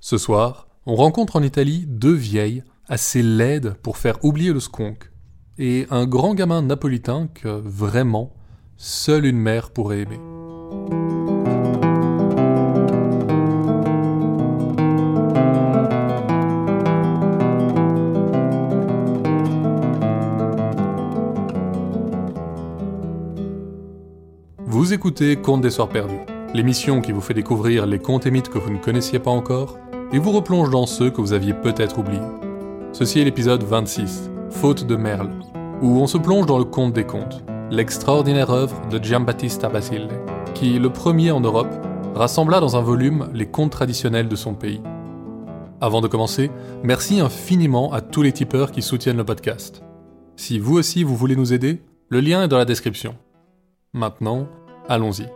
Ce soir, on rencontre en Italie deux vieilles assez laides pour faire oublier le skunk, et un grand gamin napolitain que, vraiment, seule une mère pourrait aimer. Vous écoutez Contes des Soirs Perdus, l'émission qui vous fait découvrir les contes et mythes que vous ne connaissiez pas encore et vous replonge dans ceux que vous aviez peut-être oubliés. Ceci est l'épisode 26, Faute de Merle, où on se plonge dans le conte des contes, l'extraordinaire œuvre de Giambattista Basile, qui, le premier en Europe, rassembla dans un volume les contes traditionnels de son pays. Avant de commencer, merci infiniment à tous les tipeurs qui soutiennent le podcast. Si vous aussi vous voulez nous aider, le lien est dans la description. Maintenant, allons-y.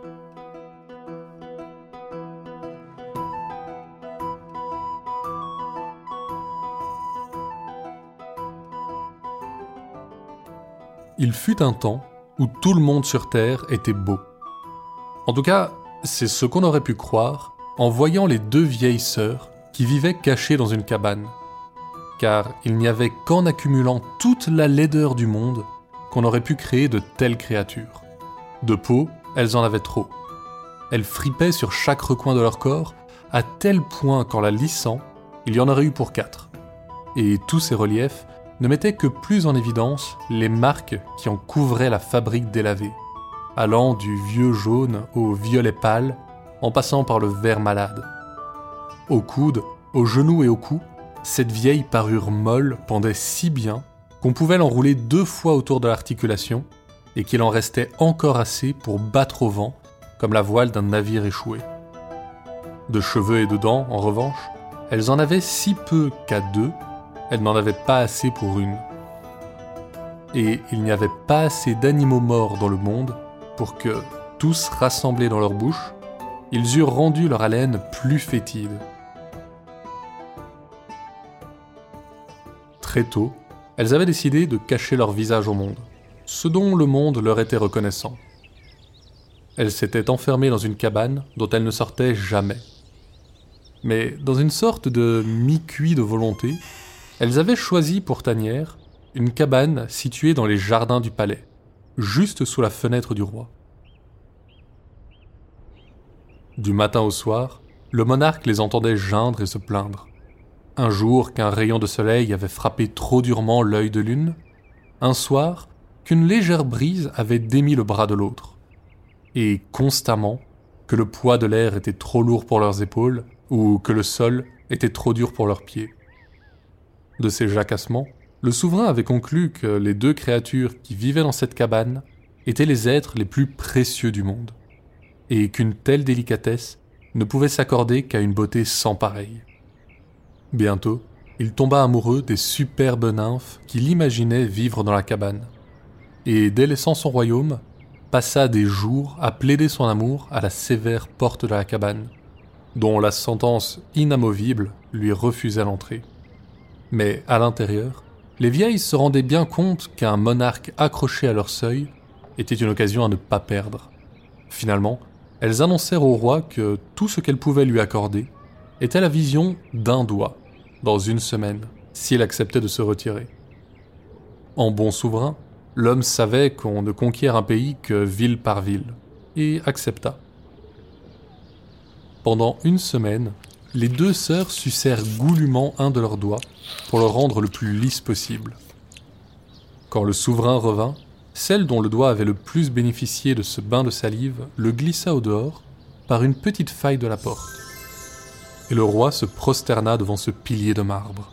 Il fut un temps où tout le monde sur Terre était beau. En tout cas, c'est ce qu'on aurait pu croire en voyant les deux vieilles sœurs qui vivaient cachées dans une cabane. Car il n'y avait qu'en accumulant toute la laideur du monde qu'on aurait pu créer de telles créatures. De peau, elles en avaient trop. Elles fripaient sur chaque recoin de leur corps, à tel point qu'en la lissant, il y en aurait eu pour quatre. Et tous ces reliefs ne mettaient que plus en évidence les marques qui en couvraient la fabrique délavée, allant du vieux jaune au violet pâle, en passant par le vert malade. Au coude, aux genoux et au cou, cette vieille parure molle pendait si bien qu'on pouvait l'enrouler deux fois autour de l'articulation et qu'il en restait encore assez pour battre au vent comme la voile d'un navire échoué. De cheveux et de dents, en revanche, elles en avaient si peu qu'à deux, elles n'en avaient pas assez pour une. Et il n'y avait pas assez d'animaux morts dans le monde pour que, tous rassemblés dans leur bouche, ils eurent rendu leur haleine plus fétide. Très tôt, elles avaient décidé de cacher leur visage au monde ce dont le monde leur était reconnaissant. Elles s'étaient enfermées dans une cabane dont elles ne sortaient jamais. Mais dans une sorte de mi-cuit de volonté, elles avaient choisi pour tanière une cabane située dans les jardins du palais, juste sous la fenêtre du roi. Du matin au soir, le monarque les entendait geindre et se plaindre. Un jour qu'un rayon de soleil avait frappé trop durement l'œil de lune, un soir qu'une légère brise avait démis le bras de l'autre, et constamment que le poids de l'air était trop lourd pour leurs épaules ou que le sol était trop dur pour leurs pieds. De ces jacassements, le souverain avait conclu que les deux créatures qui vivaient dans cette cabane étaient les êtres les plus précieux du monde, et qu'une telle délicatesse ne pouvait s'accorder qu'à une beauté sans pareille. Bientôt, il tomba amoureux des superbes nymphes qu'il imaginait vivre dans la cabane et délaissant son royaume, passa des jours à plaider son amour à la sévère porte de la cabane, dont la sentence inamovible lui refusait l'entrée. Mais à l'intérieur, les vieilles se rendaient bien compte qu'un monarque accroché à leur seuil était une occasion à ne pas perdre. Finalement, elles annoncèrent au roi que tout ce qu'elles pouvaient lui accorder était la vision d'un doigt, dans une semaine, s'il acceptait de se retirer. En bon souverain, L'homme savait qu'on ne conquiert un pays que ville par ville, et accepta. Pendant une semaine, les deux sœurs sucèrent goulûment un de leurs doigts pour le rendre le plus lisse possible. Quand le souverain revint, celle dont le doigt avait le plus bénéficié de ce bain de salive le glissa au dehors par une petite faille de la porte. Et le roi se prosterna devant ce pilier de marbre.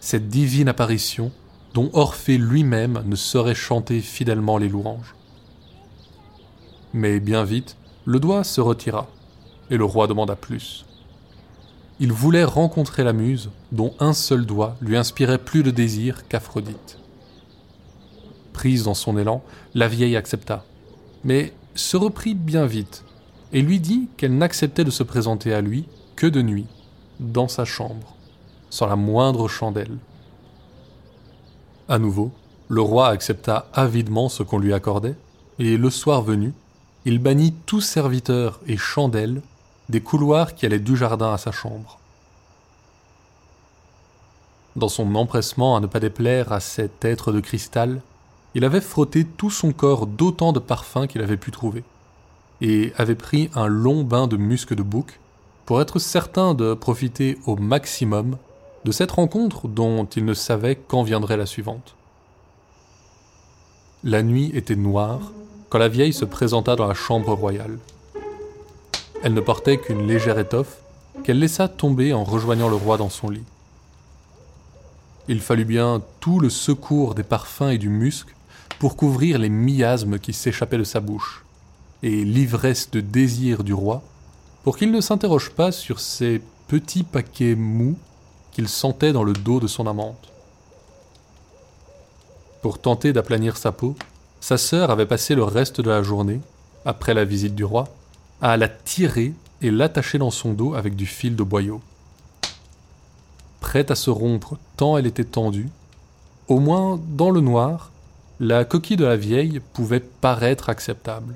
Cette divine apparition dont Orphée lui-même ne saurait chanter fidèlement les louanges. Mais bien vite, le doigt se retira, et le roi demanda plus. Il voulait rencontrer la muse, dont un seul doigt lui inspirait plus de désir qu'Aphrodite. Prise dans son élan, la vieille accepta, mais se reprit bien vite, et lui dit qu'elle n'acceptait de se présenter à lui que de nuit, dans sa chambre, sans la moindre chandelle. À nouveau, le roi accepta avidement ce qu'on lui accordait, et le soir venu, il bannit tout serviteur et chandelle des couloirs qui allaient du jardin à sa chambre. dans son empressement à ne pas déplaire à cet être de cristal, il avait frotté tout son corps d'autant de parfums qu'il avait pu trouver, et avait pris un long bain de musc de bouc pour être certain de profiter au maximum de cette rencontre dont il ne savait quand viendrait la suivante. La nuit était noire quand la vieille se présenta dans la chambre royale. Elle ne portait qu'une légère étoffe qu'elle laissa tomber en rejoignant le roi dans son lit. Il fallut bien tout le secours des parfums et du musc pour couvrir les miasmes qui s'échappaient de sa bouche, et l'ivresse de désir du roi pour qu'il ne s'interroge pas sur ces petits paquets mous qu'il sentait dans le dos de son amante. Pour tenter d'aplanir sa peau, sa sœur avait passé le reste de la journée, après la visite du roi, à la tirer et l'attacher dans son dos avec du fil de boyau. Prête à se rompre tant elle était tendue, au moins dans le noir, la coquille de la vieille pouvait paraître acceptable.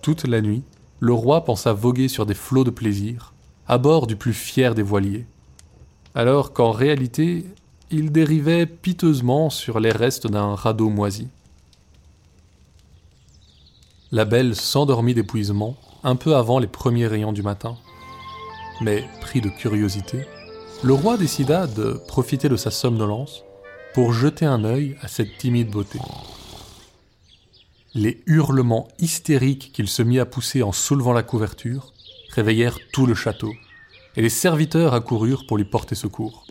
Toute la nuit, le roi pensa voguer sur des flots de plaisir, à bord du plus fier des voiliers, alors qu'en réalité, il dérivait piteusement sur les restes d'un radeau moisi. La belle s'endormit d'épuisement un peu avant les premiers rayons du matin. Mais, pris de curiosité, le roi décida de profiter de sa somnolence pour jeter un œil à cette timide beauté. Les hurlements hystériques qu'il se mit à pousser en soulevant la couverture réveillèrent tout le château, et les serviteurs accoururent pour lui porter secours.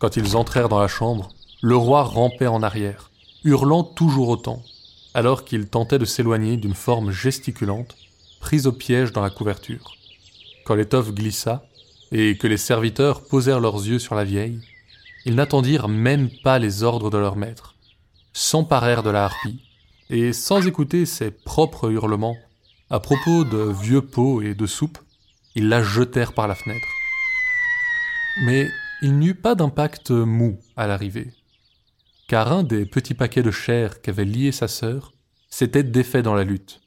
Quand ils entrèrent dans la chambre, le roi rampait en arrière, hurlant toujours autant, alors qu'il tentait de s'éloigner d'une forme gesticulante, prise au piège dans la couverture. Quand l'étoffe glissa, et que les serviteurs posèrent leurs yeux sur la vieille, ils n'attendirent même pas les ordres de leur maître, s'emparèrent de la harpie, et sans écouter ses propres hurlements, à propos de vieux pots et de soupe, ils la jetèrent par la fenêtre. Mais il n'y eut pas d'impact mou à l'arrivée car un des petits paquets de chair qu'avait lié sa sœur s'était défait dans la lutte,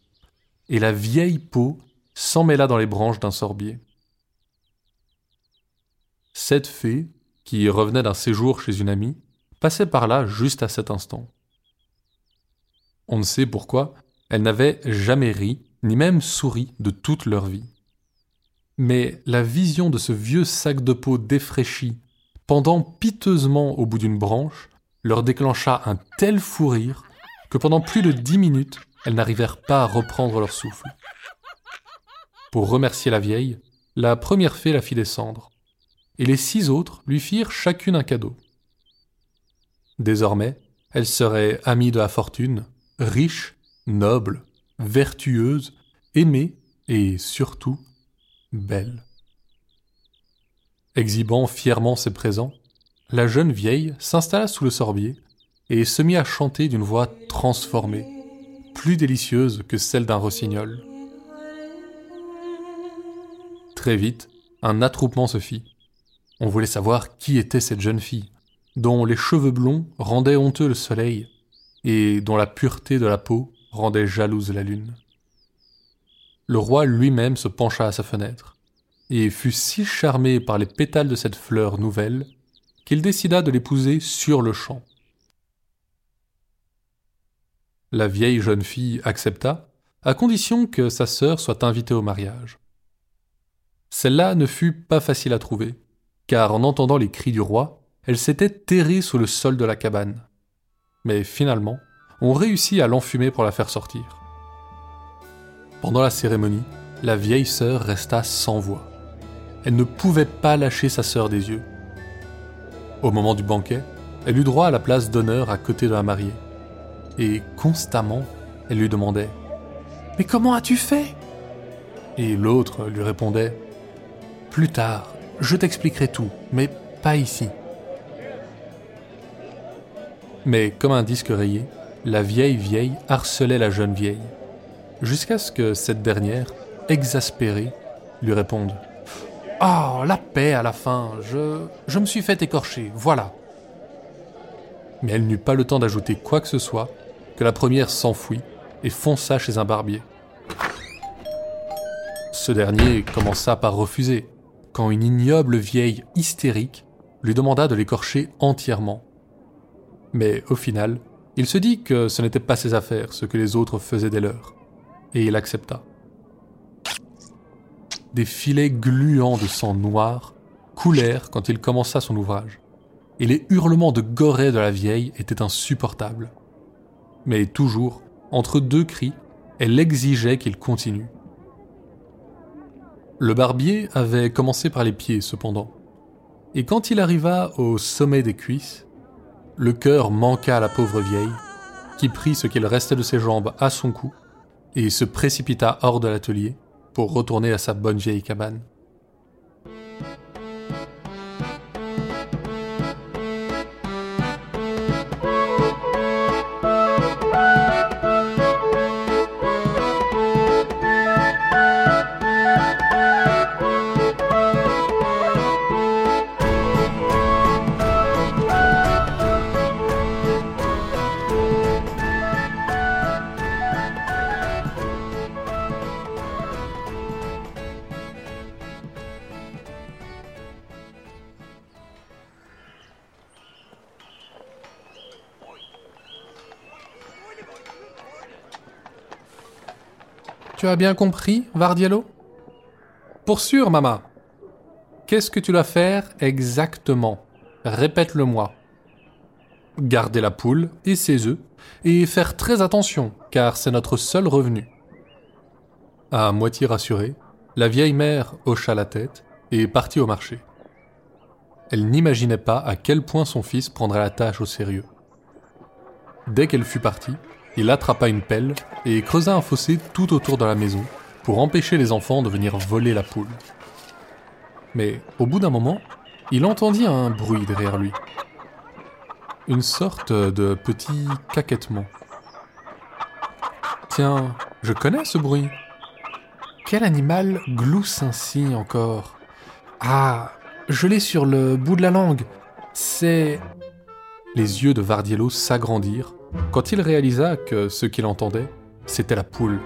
et la vieille peau s'emmêla dans les branches d'un sorbier. Cette fée, qui revenait d'un séjour chez une amie, passait par là juste à cet instant. On ne sait pourquoi, elle n'avait jamais ri, ni même souri de toute leur vie. Mais la vision de ce vieux sac de peau défraîchi, pendant piteusement au bout d'une branche, leur déclencha un tel fou rire que pendant plus de dix minutes, elles n'arrivèrent pas à reprendre leur souffle. Pour remercier la vieille, la première fée la fit descendre, et les six autres lui firent chacune un cadeau. Désormais, elle serait amie de la fortune, riche, noble, vertueuse, aimée et surtout belle. Exhibant fièrement ses présents, la jeune vieille s'installa sous le sorbier et se mit à chanter d'une voix transformée, plus délicieuse que celle d'un rossignol. Très vite, un attroupement se fit. On voulait savoir qui était cette jeune fille, dont les cheveux blonds rendaient honteux le soleil, et dont la pureté de la peau rendait jalouse la lune. Le roi lui-même se pencha à sa fenêtre, et fut si charmé par les pétales de cette fleur nouvelle qu'il décida de l'épouser sur le champ. La vieille jeune fille accepta, à condition que sa sœur soit invitée au mariage. Celle-là ne fut pas facile à trouver, car en entendant les cris du roi, elle s'était terrée sous le sol de la cabane. Mais finalement, on réussit à l'enfumer pour la faire sortir. Pendant la cérémonie, la vieille sœur resta sans voix. Elle ne pouvait pas lâcher sa sœur des yeux. Au moment du banquet, elle eut droit à la place d'honneur à côté de la mariée. Et constamment, elle lui demandait Mais comment as-tu fait? Et l'autre lui répondait Plus tard, je t'expliquerai tout, mais pas ici. Mais comme un disque rayé, la vieille vieille harcelait la jeune vieille, jusqu'à ce que cette dernière, exaspérée, lui réponde Oh, la paix à la fin. Je. Je me suis fait écorcher, voilà. Mais elle n'eut pas le temps d'ajouter quoi que ce soit, que la première s'enfuit et fonça chez un barbier. Ce dernier commença par refuser, quand une ignoble vieille hystérique lui demanda de l'écorcher entièrement. Mais au final, il se dit que ce n'était pas ses affaires ce que les autres faisaient des leurs, et il accepta. Des filets gluants de sang noir coulèrent quand il commença son ouvrage, et les hurlements de gorée de la vieille étaient insupportables. Mais toujours, entre deux cris, elle exigeait qu'il continue. Le barbier avait commencé par les pieds, cependant, et quand il arriva au sommet des cuisses, le cœur manqua à la pauvre vieille, qui prit ce qu'il restait de ses jambes à son cou et se précipita hors de l'atelier pour retourner à sa bonne vieille cabane. As bien compris, Vardiello? Pour sûr, maman. Qu'est-ce que tu dois faire exactement? Répète-le-moi. Garder la poule et ses œufs, et faire très attention, car c'est notre seul revenu. À moitié rassurée, la vieille mère hocha la tête et partit au marché. Elle n'imaginait pas à quel point son fils prendrait la tâche au sérieux. Dès qu'elle fut partie, il attrapa une pelle et creusa un fossé tout autour de la maison pour empêcher les enfants de venir voler la poule. Mais au bout d'un moment, il entendit un bruit derrière lui. Une sorte de petit caquettement. Tiens, je connais ce bruit. Quel animal glousse ainsi encore? Ah, je l'ai sur le bout de la langue. C'est... Les yeux de Vardiello s'agrandirent quand il réalisa que ce qu'il entendait, c'était la poule.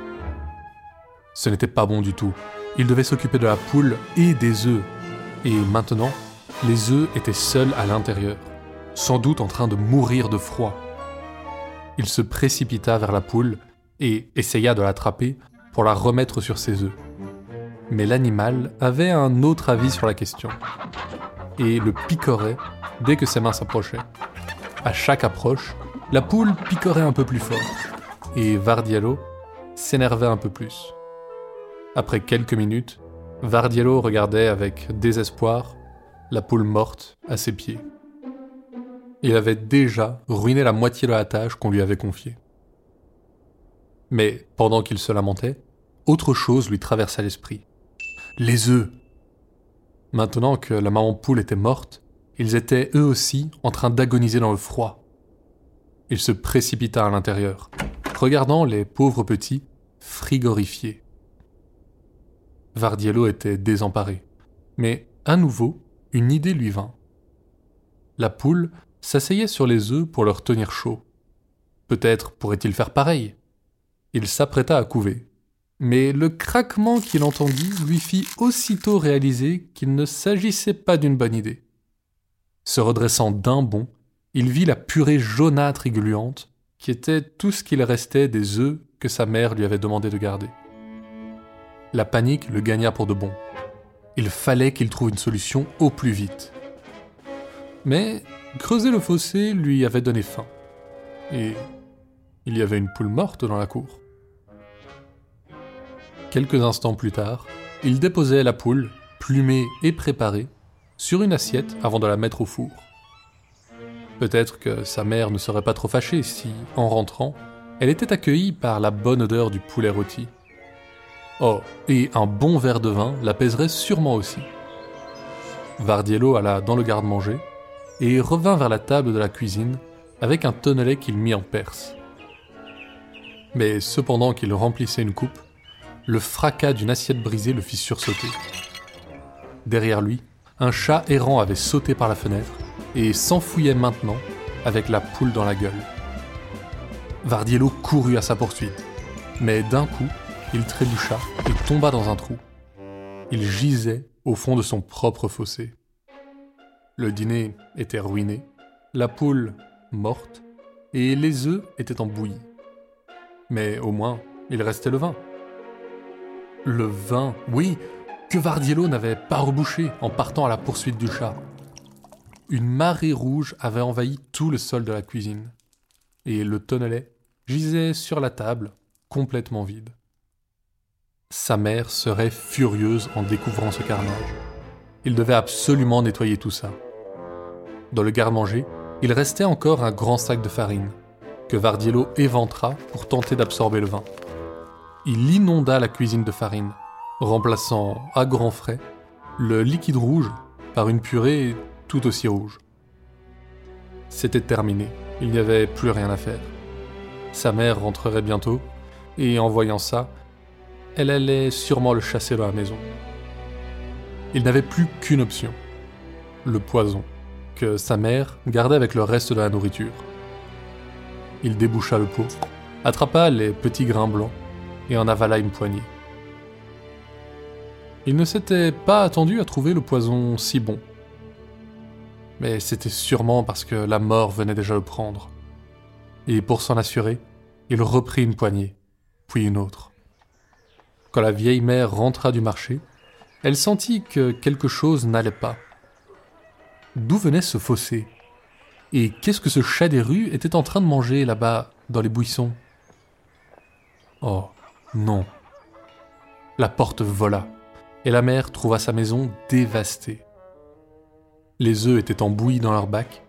Ce n'était pas bon du tout. Il devait s'occuper de la poule et des œufs. Et maintenant, les œufs étaient seuls à l'intérieur, sans doute en train de mourir de froid. Il se précipita vers la poule et essaya de l'attraper pour la remettre sur ses œufs. Mais l'animal avait un autre avis sur la question et le picorait dès que ses mains s'approchaient. À chaque approche, la poule picorait un peu plus fort, et Vardiello s'énervait un peu plus. Après quelques minutes, Vardiello regardait avec désespoir la poule morte à ses pieds. Il avait déjà ruiné la moitié de la tâche qu'on lui avait confiée. Mais pendant qu'il se lamentait, autre chose lui traversa l'esprit. Les œufs. Maintenant que la maman poule était morte, ils étaient eux aussi en train d'agoniser dans le froid. Il se précipita à l'intérieur, regardant les pauvres petits frigorifiés. Vardiello était désemparé, mais à nouveau, une idée lui vint. La poule s'asseyait sur les œufs pour leur tenir chaud. Peut-être pourrait-il faire pareil. Il s'apprêta à couver, mais le craquement qu'il entendit lui fit aussitôt réaliser qu'il ne s'agissait pas d'une bonne idée. Se redressant d'un bond, il vit la purée jaunâtre et gluante, qui était tout ce qu'il restait des œufs que sa mère lui avait demandé de garder. La panique le gagna pour de bon. Il fallait qu'il trouve une solution au plus vite. Mais creuser le fossé lui avait donné faim. Et il y avait une poule morte dans la cour. Quelques instants plus tard, il déposait la poule, plumée et préparée, sur une assiette avant de la mettre au four. Peut-être que sa mère ne serait pas trop fâchée si, en rentrant, elle était accueillie par la bonne odeur du poulet rôti. Oh, et un bon verre de vin l'apaiserait sûrement aussi. Vardiello alla dans le garde-manger et revint vers la table de la cuisine avec un tonnelet qu'il mit en perce. Mais cependant qu'il remplissait une coupe, le fracas d'une assiette brisée le fit sursauter. Derrière lui, un chat errant avait sauté par la fenêtre et s'enfouillait maintenant avec la poule dans la gueule. Vardiello courut à sa poursuite, mais d'un coup, il trébucha et tomba dans un trou. Il gisait au fond de son propre fossé. Le dîner était ruiné, la poule morte, et les œufs étaient en bouillie. Mais au moins, il restait le vin. Le vin, oui, que Vardiello n'avait pas rebouché en partant à la poursuite du chat. Une marée rouge avait envahi tout le sol de la cuisine, et le tonnelet gisait sur la table, complètement vide. Sa mère serait furieuse en découvrant ce carnage. Il devait absolument nettoyer tout ça. Dans le garde-manger, il restait encore un grand sac de farine, que Vardiello éventra pour tenter d'absorber le vin. Il inonda la cuisine de farine, remplaçant à grands frais le liquide rouge par une purée tout aussi rouge. C'était terminé, il n'y avait plus rien à faire. Sa mère rentrerait bientôt, et en voyant ça, elle allait sûrement le chasser de la maison. Il n'avait plus qu'une option, le poison, que sa mère gardait avec le reste de la nourriture. Il déboucha le pot, attrapa les petits grains blancs et en avala une poignée. Il ne s'était pas attendu à trouver le poison si bon. Mais c'était sûrement parce que la mort venait déjà le prendre. Et pour s'en assurer, il reprit une poignée, puis une autre. Quand la vieille mère rentra du marché, elle sentit que quelque chose n'allait pas. D'où venait ce fossé? Et qu'est-ce que ce chat des rues était en train de manger là-bas, dans les buissons? Oh, non. La porte vola, et la mère trouva sa maison dévastée. Les œufs étaient embouillis dans leur bac,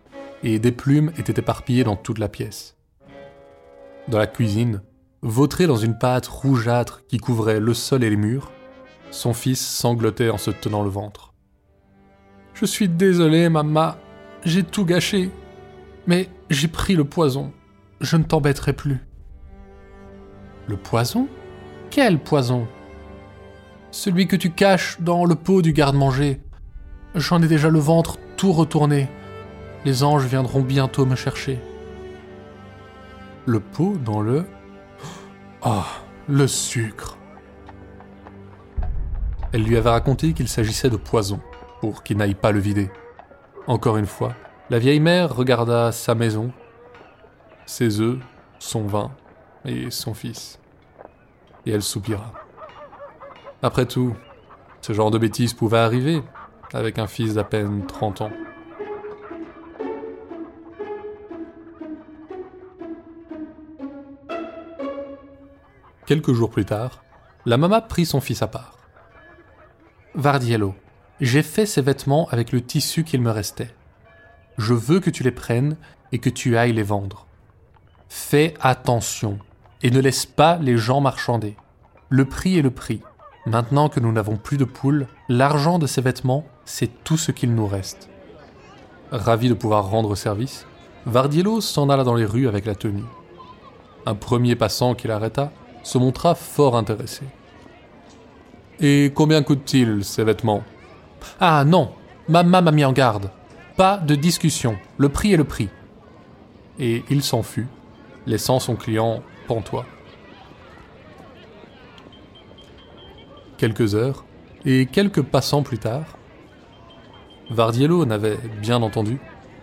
et des plumes étaient éparpillées dans toute la pièce. Dans la cuisine, Vautré dans une pâte rougeâtre qui couvrait le sol et les murs, son fils sanglotait en se tenant le ventre. Je suis désolé, maman, j'ai tout gâché. Mais j'ai pris le poison. Je ne t'embêterai plus. Le poison? Quel poison? Celui que tu caches dans le pot du garde-manger. J'en ai déjà le ventre tout retourné. Les anges viendront bientôt me chercher. Le pot dans le Oh, le sucre. Elle lui avait raconté qu'il s'agissait de poison, pour qu'il n'aille pas le vider. Encore une fois, la vieille mère regarda sa maison, ses œufs, son vin et son fils. Et elle soupira. Après tout, ce genre de bêtises pouvait arriver avec un fils d'à peine 30 ans. Quelques jours plus tard, la maman prit son fils à part. Vardiello, j'ai fait ces vêtements avec le tissu qu'il me restait. Je veux que tu les prennes et que tu ailles les vendre. Fais attention et ne laisse pas les gens marchander. Le prix est le prix. Maintenant que nous n'avons plus de poules, l'argent de ces vêtements, c'est tout ce qu'il nous reste. Ravi de pouvoir rendre service, Vardiello s'en alla dans les rues avec la tenue. Un premier passant qui l'arrêta se montra fort intéressé. Et combien coûtent-ils, ces vêtements? Ah non, maman m'a mis en garde. Pas de discussion, le prix est le prix. Et il s'en fut, laissant son client pantois. Quelques heures, et quelques passants plus tard, Vardiello n'avait, bien entendu,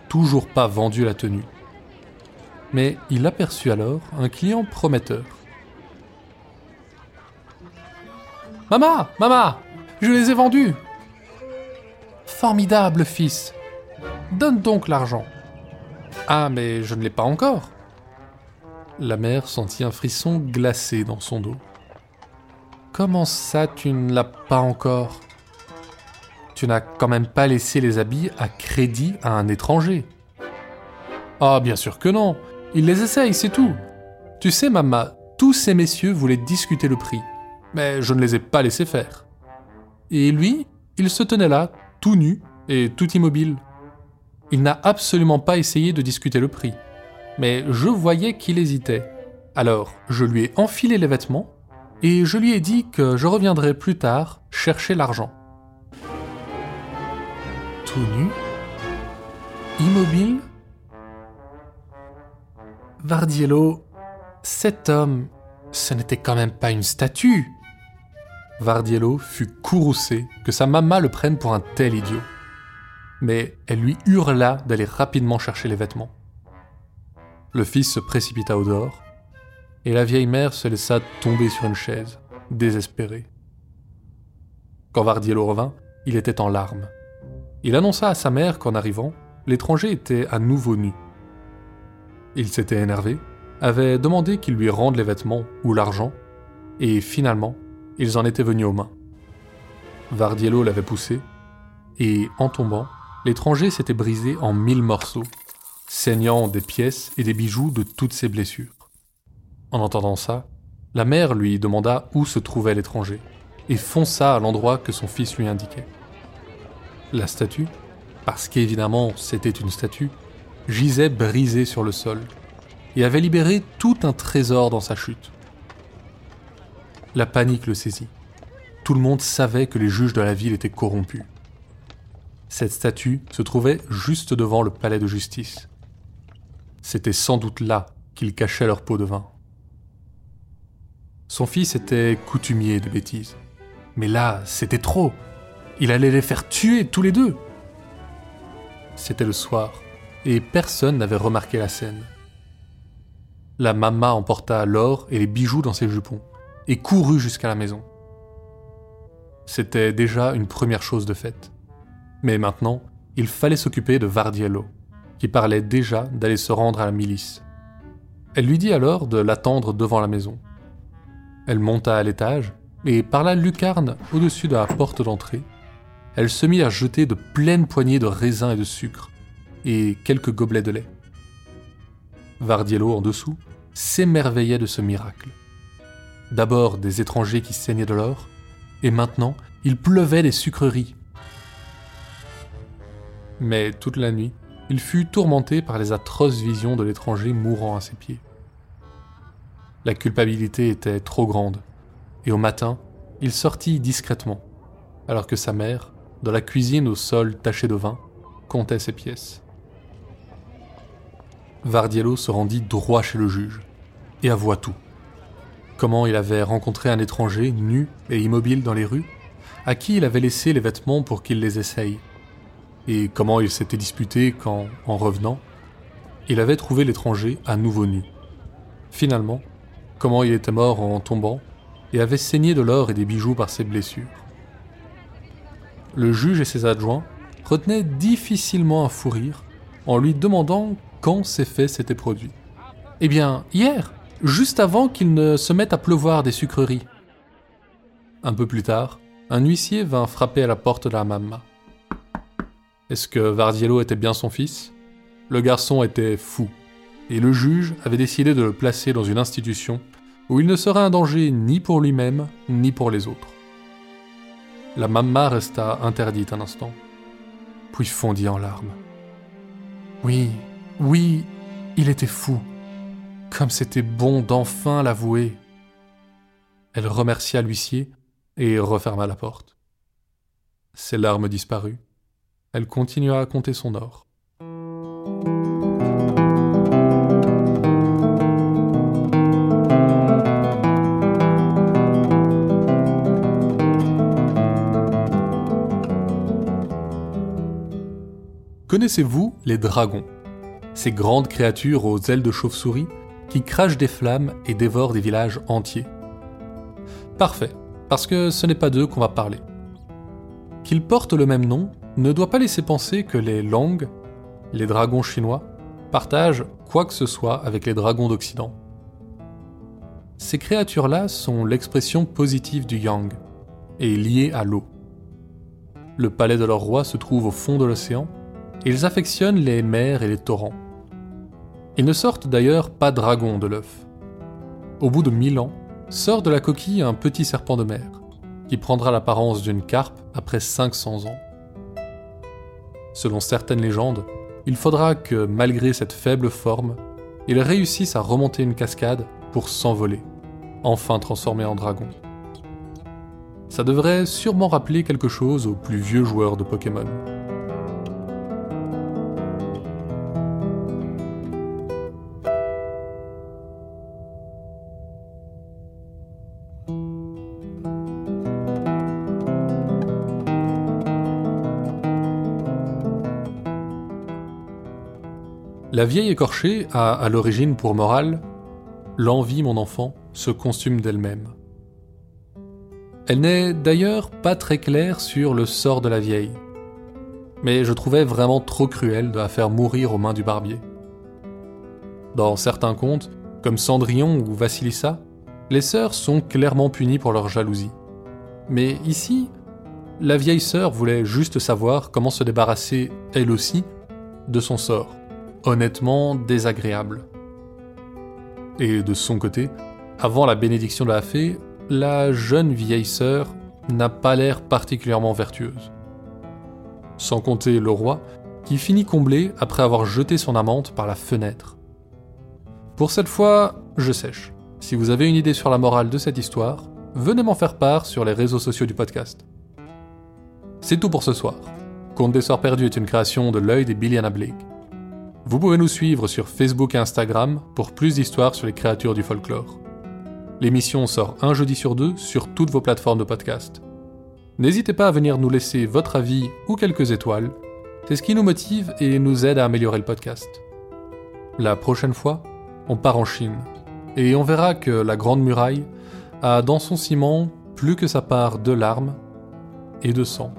toujours pas vendu la tenue. Mais il aperçut alors un client prometteur. Maman, maman, je les ai vendus. Formidable, fils. Donne donc l'argent. Ah, mais je ne l'ai pas encore. La mère sentit un frisson glacé dans son dos. Comment ça, tu ne l'as pas encore? Tu n'as quand même pas laissé les habits à crédit à un étranger. Ah, bien sûr que non. Il les essaye, c'est tout. Tu sais, maman, tous ces messieurs voulaient discuter le prix mais je ne les ai pas laissés faire. Et lui, il se tenait là, tout nu et tout immobile. Il n'a absolument pas essayé de discuter le prix, mais je voyais qu'il hésitait. Alors, je lui ai enfilé les vêtements et je lui ai dit que je reviendrai plus tard chercher l'argent. Tout nu Immobile Vardiello, cet homme, ce n'était quand même pas une statue. Vardiello fut courroucé que sa maman le prenne pour un tel idiot. Mais elle lui hurla d'aller rapidement chercher les vêtements. Le fils se précipita au dehors, et la vieille mère se laissa tomber sur une chaise, désespérée. Quand Vardiello revint, il était en larmes. Il annonça à sa mère qu'en arrivant, l'étranger était à nouveau nu. Il s'était énervé, avait demandé qu'il lui rende les vêtements ou l'argent, et finalement, ils en étaient venus aux mains. Vardiello l'avait poussé, et en tombant, l'étranger s'était brisé en mille morceaux, saignant des pièces et des bijoux de toutes ses blessures. En entendant ça, la mère lui demanda où se trouvait l'étranger, et fonça à l'endroit que son fils lui indiquait. La statue, parce qu'évidemment c'était une statue, gisait brisée sur le sol, et avait libéré tout un trésor dans sa chute. La panique le saisit. Tout le monde savait que les juges de la ville étaient corrompus. Cette statue se trouvait juste devant le palais de justice. C'était sans doute là qu'ils cachaient leur pot de vin. Son fils était coutumier de bêtises. Mais là, c'était trop. Il allait les faire tuer tous les deux. C'était le soir, et personne n'avait remarqué la scène. La mama emporta l'or et les bijoux dans ses jupons, et courut jusqu'à la maison. C'était déjà une première chose de faite. Mais maintenant, il fallait s'occuper de Vardiello, qui parlait déjà d'aller se rendre à la milice. Elle lui dit alors de l'attendre devant la maison. Elle monta à l'étage, et par la lucarne au-dessus de la porte d'entrée, elle se mit à jeter de pleines poignées de raisins et de sucre, et quelques gobelets de lait. Vardiello, en dessous, s'émerveillait de ce miracle. D'abord des étrangers qui saignaient de l'or, et maintenant il pleuvait des sucreries. Mais toute la nuit, il fut tourmenté par les atroces visions de l'étranger mourant à ses pieds. La culpabilité était trop grande, et au matin, il sortit discrètement, alors que sa mère, dans la cuisine au sol taché de vin, comptait ses pièces. Vardiello se rendit droit chez le juge, et avoua tout. Comment il avait rencontré un étranger nu et immobile dans les rues, à qui il avait laissé les vêtements pour qu'il les essaye, et comment il s'était disputé quand, en revenant, il avait trouvé l'étranger à nouveau nu. Finalement, comment il était mort en tombant et avait saigné de l'or et des bijoux par ses blessures. Le juge et ses adjoints retenaient difficilement un fou rire en lui demandant quand ces faits s'étaient produits. Eh bien, hier, juste avant qu'il ne se mette à pleuvoir des sucreries. Un peu plus tard, un huissier vint frapper à la porte de la mamma. Est-ce que Vardiello était bien son fils? Le garçon était fou, et le juge avait décidé de le placer dans une institution où il ne serait un danger ni pour lui-même ni pour les autres. La mamma resta interdite un instant, puis fondit en larmes. Oui, oui, il était fou. Comme c'était bon d'enfin l'avouer. Elle remercia l'huissier et referma la porte. Ses larmes disparut. Elle continua à compter son or. Connaissez-vous les dragons? Ces grandes créatures aux ailes de chauve-souris qui crachent des flammes et dévorent des villages entiers. Parfait, parce que ce n'est pas d'eux qu'on va parler. Qu'ils portent le même nom ne doit pas laisser penser que les Long, les dragons chinois, partagent quoi que ce soit avec les dragons d'Occident. Ces créatures-là sont l'expression positive du yang et liées à l'eau. Le palais de leur roi se trouve au fond de l'océan ils affectionnent les mers et les torrents. Ils ne sortent d'ailleurs pas dragons de l'œuf. Au bout de mille ans, sort de la coquille un petit serpent de mer, qui prendra l'apparence d'une carpe après 500 ans. Selon certaines légendes, il faudra que, malgré cette faible forme, il réussisse à remonter une cascade pour s'envoler, enfin transformé en dragon. Ça devrait sûrement rappeler quelque chose aux plus vieux joueurs de Pokémon. La vieille écorchée a à l'origine pour morale L'envie, mon enfant, se consume d'elle-même. Elle n'est d'ailleurs pas très claire sur le sort de la vieille, mais je trouvais vraiment trop cruel de la faire mourir aux mains du barbier. Dans certains contes, comme Cendrillon ou Vassilissa, les sœurs sont clairement punies pour leur jalousie. Mais ici, la vieille sœur voulait juste savoir comment se débarrasser, elle aussi, de son sort, honnêtement désagréable. Et de son côté, avant la bénédiction de la fée, la jeune vieille sœur n'a pas l'air particulièrement vertueuse. Sans compter le roi, qui finit comblé après avoir jeté son amante par la fenêtre. Pour cette fois, je sèche. Si vous avez une idée sur la morale de cette histoire, venez m'en faire part sur les réseaux sociaux du podcast. C'est tout pour ce soir. Conte des Soirs Perdus est une création de l'œil des Billiana Blake. Vous pouvez nous suivre sur Facebook et Instagram pour plus d'histoires sur les créatures du folklore. L'émission sort un jeudi sur deux sur toutes vos plateformes de podcast. N'hésitez pas à venir nous laisser votre avis ou quelques étoiles, c'est ce qui nous motive et nous aide à améliorer le podcast. La prochaine fois, on part en Chine, et on verra que la Grande Muraille a dans son ciment plus que sa part de larmes et de sang.